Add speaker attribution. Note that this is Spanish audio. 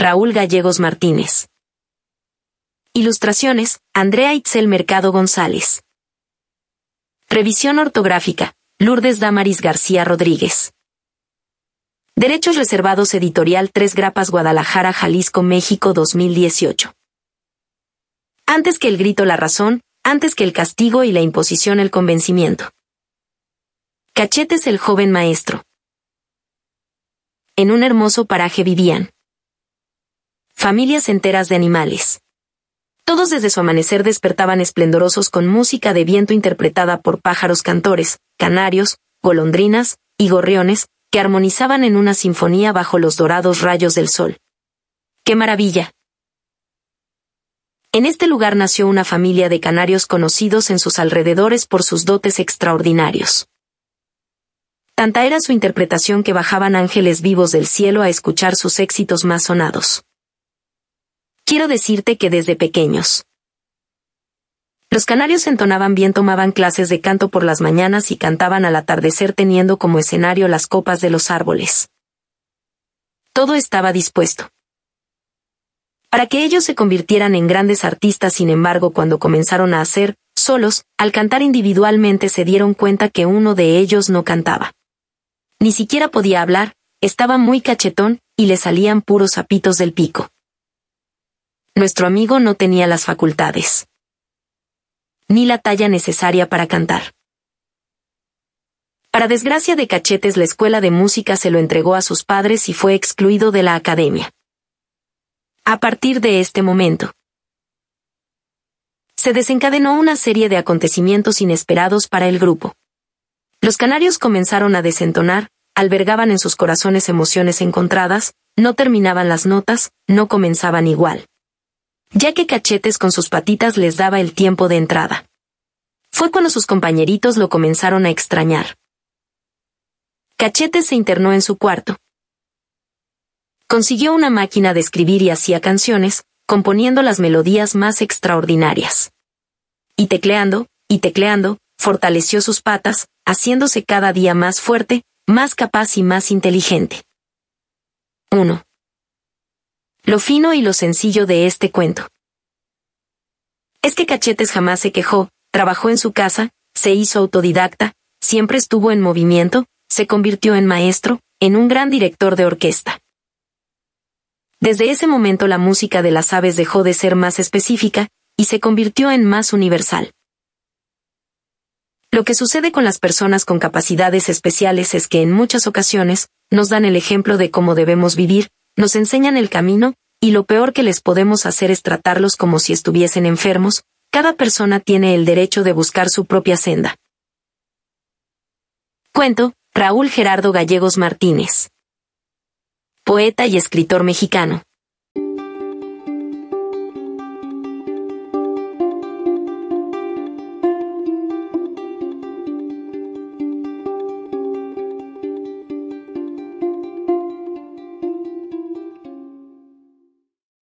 Speaker 1: Raúl Gallegos Martínez. Ilustraciones, Andrea Itzel Mercado González. Revisión ortográfica, Lourdes Damaris García Rodríguez. Derechos reservados editorial 3 Grapas Guadalajara, Jalisco, México 2018. Antes que el grito la razón, antes que el castigo y la imposición el convencimiento. Cachetes el joven maestro. En un hermoso paraje vivían. Familias enteras de animales. Todos desde su amanecer despertaban esplendorosos con música de viento interpretada por pájaros cantores, canarios, golondrinas y gorriones, que armonizaban en una sinfonía bajo los dorados rayos del sol. ¡Qué maravilla! En este lugar nació una familia de canarios conocidos en sus alrededores por sus dotes extraordinarios. Tanta era su interpretación que bajaban ángeles vivos del cielo a escuchar sus éxitos más sonados. Quiero decirte que desde pequeños. Los canarios entonaban bien, tomaban clases de canto por las mañanas y cantaban al atardecer teniendo como escenario las copas de los árboles. Todo estaba dispuesto. Para que ellos se convirtieran en grandes artistas, sin embargo, cuando comenzaron a hacer, solos, al cantar individualmente se dieron cuenta que uno de ellos no cantaba. Ni siquiera podía hablar, estaba muy cachetón, y le salían puros zapitos del pico. Nuestro amigo no tenía las facultades. Ni la talla necesaria para cantar. Para desgracia de Cachetes la escuela de música se lo entregó a sus padres y fue excluido de la academia. A partir de este momento, se desencadenó una serie de acontecimientos inesperados para el grupo. Los canarios comenzaron a desentonar, albergaban en sus corazones emociones encontradas, no terminaban las notas, no comenzaban igual. Ya que Cachetes con sus patitas les daba el tiempo de entrada. Fue cuando sus compañeritos lo comenzaron a extrañar. Cachetes se internó en su cuarto. Consiguió una máquina de escribir y hacía canciones, componiendo las melodías más extraordinarias. Y tecleando, y tecleando, fortaleció sus patas, haciéndose cada día más fuerte, más capaz y más inteligente. 1. Lo fino y lo sencillo de este cuento. Es que Cachetes jamás se quejó, trabajó en su casa, se hizo autodidacta, siempre estuvo en movimiento, se convirtió en maestro, en un gran director de orquesta. Desde ese momento la música de las aves dejó de ser más específica, y se convirtió en más universal. Lo que sucede con las personas con capacidades especiales es que en muchas ocasiones, nos dan el ejemplo de cómo debemos vivir, nos enseñan el camino, y lo peor que les podemos hacer es tratarlos como si estuviesen enfermos, cada persona tiene el derecho de buscar su propia senda. Cuento, Raúl Gerardo Gallegos Martínez. Poeta y escritor mexicano.